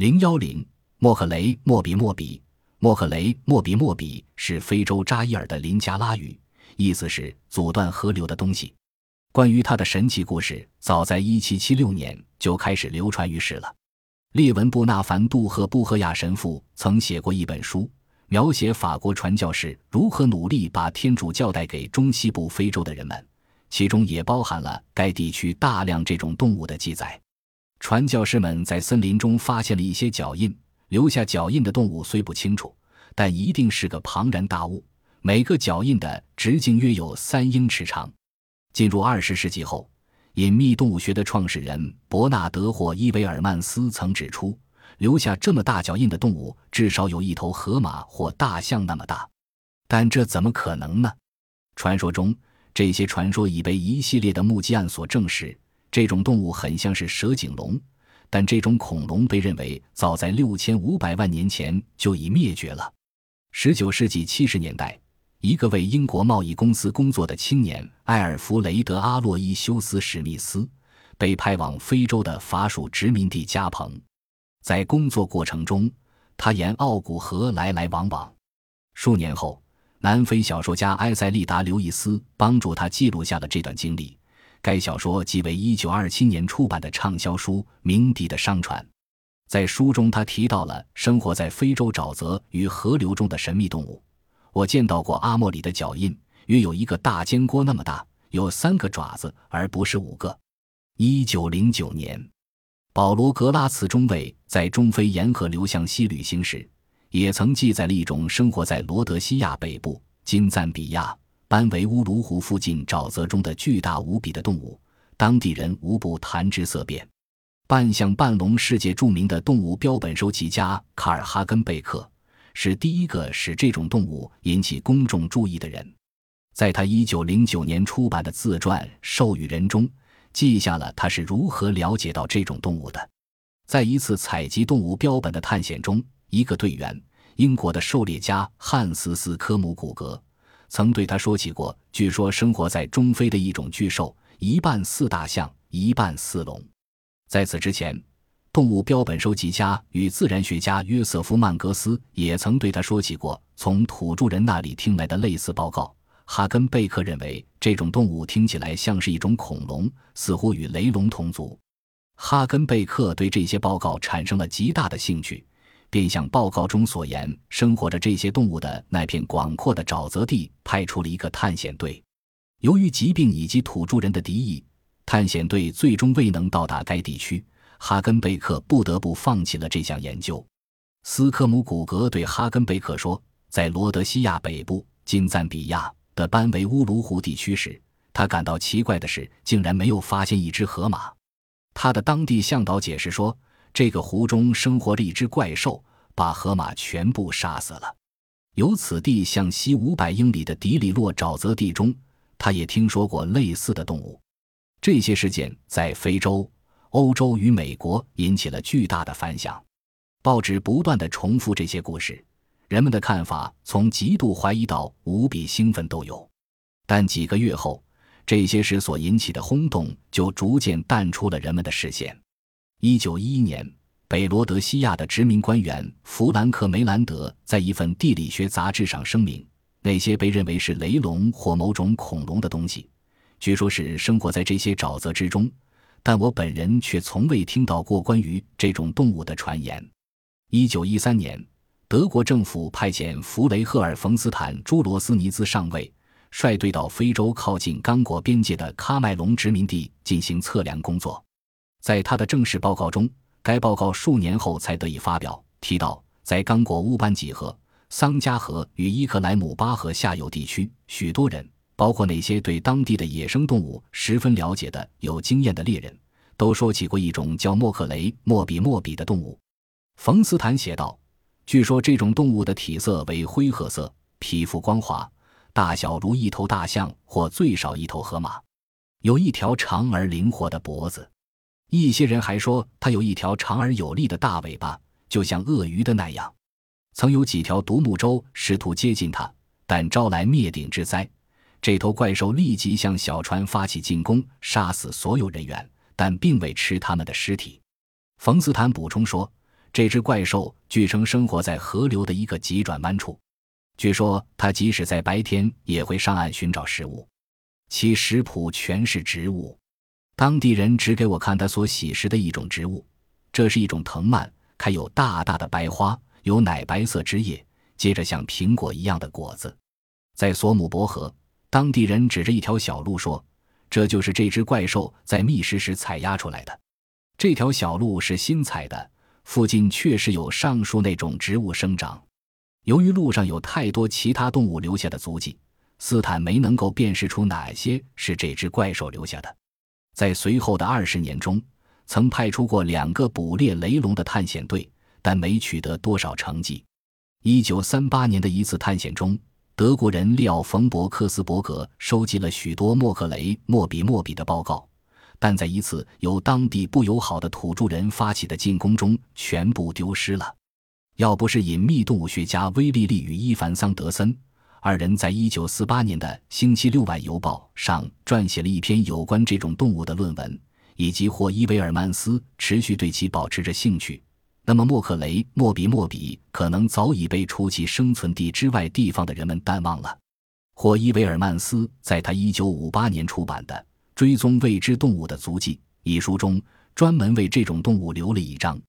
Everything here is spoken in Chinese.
零幺零莫克雷莫比莫比莫克雷莫比莫比是非洲扎伊尔的林加拉语，意思是阻断河流的东西。关于他的神奇故事，早在一七七六年就开始流传于世了。列文布纳凡杜赫布赫亚神父曾写过一本书，描写法国传教士如何努力把天主教带给中西部非洲的人们，其中也包含了该地区大量这种动物的记载。传教士们在森林中发现了一些脚印，留下脚印的动物虽不清楚，但一定是个庞然大物。每个脚印的直径约有三英尺长。进入二十世纪后，隐秘动物学的创始人伯纳德·霍伊维尔曼斯曾指出，留下这么大脚印的动物至少有一头河马或大象那么大。但这怎么可能呢？传说中，这些传说已被一系列的目击案所证实。这种动物很像是蛇颈龙，但这种恐龙被认为早在六千五百万年前就已灭绝了。十九世纪七十年代，一个为英国贸易公司工作的青年埃尔弗雷德·阿洛伊修斯·史密斯被派往非洲的法属殖民地加蓬，在工作过程中，他沿奥古河来来往往。数年后，南非小说家埃塞利达·刘易斯帮助他记录下了这段经历。该小说即为1927年出版的畅销书《鸣笛的商船》。在书中，他提到了生活在非洲沼泽与河流中的神秘动物。我见到过阿莫里的脚印，约有一个大煎锅那么大，有三个爪子，而不是五个。1909年，保罗·格拉茨中尉在中非沿河流向西旅行时，也曾记载了一种生活在罗德西亚北部金赞比亚。班维乌卢湖附近沼泽中的巨大无比的动物，当地人无不谈之色变。半象半龙世界著名的动物标本收集家卡尔哈根贝克是第一个使这种动物引起公众注意的人，在他1909年出版的自传《授予人》中，记下了他是如何了解到这种动物的。在一次采集动物标本的探险中，一个队员，英国的狩猎家汉斯斯科姆古格。曾对他说起过，据说生活在中非的一种巨兽，一半似大象，一半似龙。在此之前，动物标本收集家与自然学家约瑟夫·曼格斯也曾对他说起过从土著人那里听来的类似报告。哈根贝克认为这种动物听起来像是一种恐龙，似乎与雷龙同族。哈根贝克对这些报告产生了极大的兴趣。便向报告中所言，生活着这些动物的那片广阔的沼泽地派出了一个探险队。由于疾病以及土著人的敌意，探险队最终未能到达该地区。哈根贝克不得不放弃了这项研究。斯科姆古格对哈根贝克说：“在罗德西亚北部金赞比亚的班维乌卢湖地区时，他感到奇怪的是，竟然没有发现一只河马。”他的当地向导解释说。这个湖中生活着一只怪兽，把河马全部杀死了。由此地向西五百英里的迪里洛沼泽地中，他也听说过类似的动物。这些事件在非洲、欧洲与美国引起了巨大的反响。报纸不断的重复这些故事，人们的看法从极度怀疑到无比兴奋都有。但几个月后，这些事所引起的轰动就逐渐淡出了人们的视线。一九一一年，北罗德西亚的殖民官员弗兰克梅兰德在一份地理学杂志上声明：那些被认为是雷龙或某种恐龙的东西，据说是生活在这些沼泽之中，但我本人却从未听到过关于这种动物的传言。一九一三年，德国政府派遣弗雷赫尔·冯斯坦·朱罗斯尼兹上尉率队到非洲靠近刚果边界的喀麦隆殖民地进行测量工作。在他的正式报告中，该报告数年后才得以发表。提到，在刚果乌班吉河、桑加河与伊克莱姆巴河下游地区，许多人，包括那些对当地的野生动物十分了解的有经验的猎人，都说起过一种叫莫克雷莫比莫比的动物。冯斯坦写道：“据说这种动物的体色为灰褐色，皮肤光滑，大小如一头大象或最少一头河马，有一条长而灵活的脖子。”一些人还说，它有一条长而有力的大尾巴，就像鳄鱼的那样。曾有几条独木舟试图接近它，但招来灭顶之灾。这头怪兽立即向小船发起进攻，杀死所有人员，但并未吃他们的尸体。冯斯坦补充说，这只怪兽据称生活在河流的一个急转弯处。据说它即使在白天也会上岸寻找食物，其食谱全是植物。当地人指给我看他所喜食的一种植物，这是一种藤蔓，开有大大的白花，有奶白色汁液，接着像苹果一样的果子。在索姆伯河，当地人指着一条小路说：“这就是这只怪兽在觅食时采压出来的。”这条小路是新采的，附近确实有上述那种植物生长。由于路上有太多其他动物留下的足迹，斯坦没能够辨识出哪些是这只怪兽留下的。在随后的二十年中，曾派出过两个捕猎雷龙的探险队，但没取得多少成绩。一九三八年的一次探险中，德国人利奥·冯·伯克斯伯格收集了许多莫克雷莫比莫比的报告，但在一次由当地不友好的土著人发起的进攻中，全部丢失了。要不是隐秘动物学家威利利与伊凡桑德森。二人在一九四八年的《星期六晚邮报》上撰写了一篇有关这种动物的论文，以及霍伊维尔曼斯持续对其保持着兴趣。那么，莫克雷莫比莫比可能早已被除其生存地之外地方的人们淡忘了。霍伊维尔曼斯在他一九五八年出版的《追踪未知动物的足迹》一书中，专门为这种动物留了一章。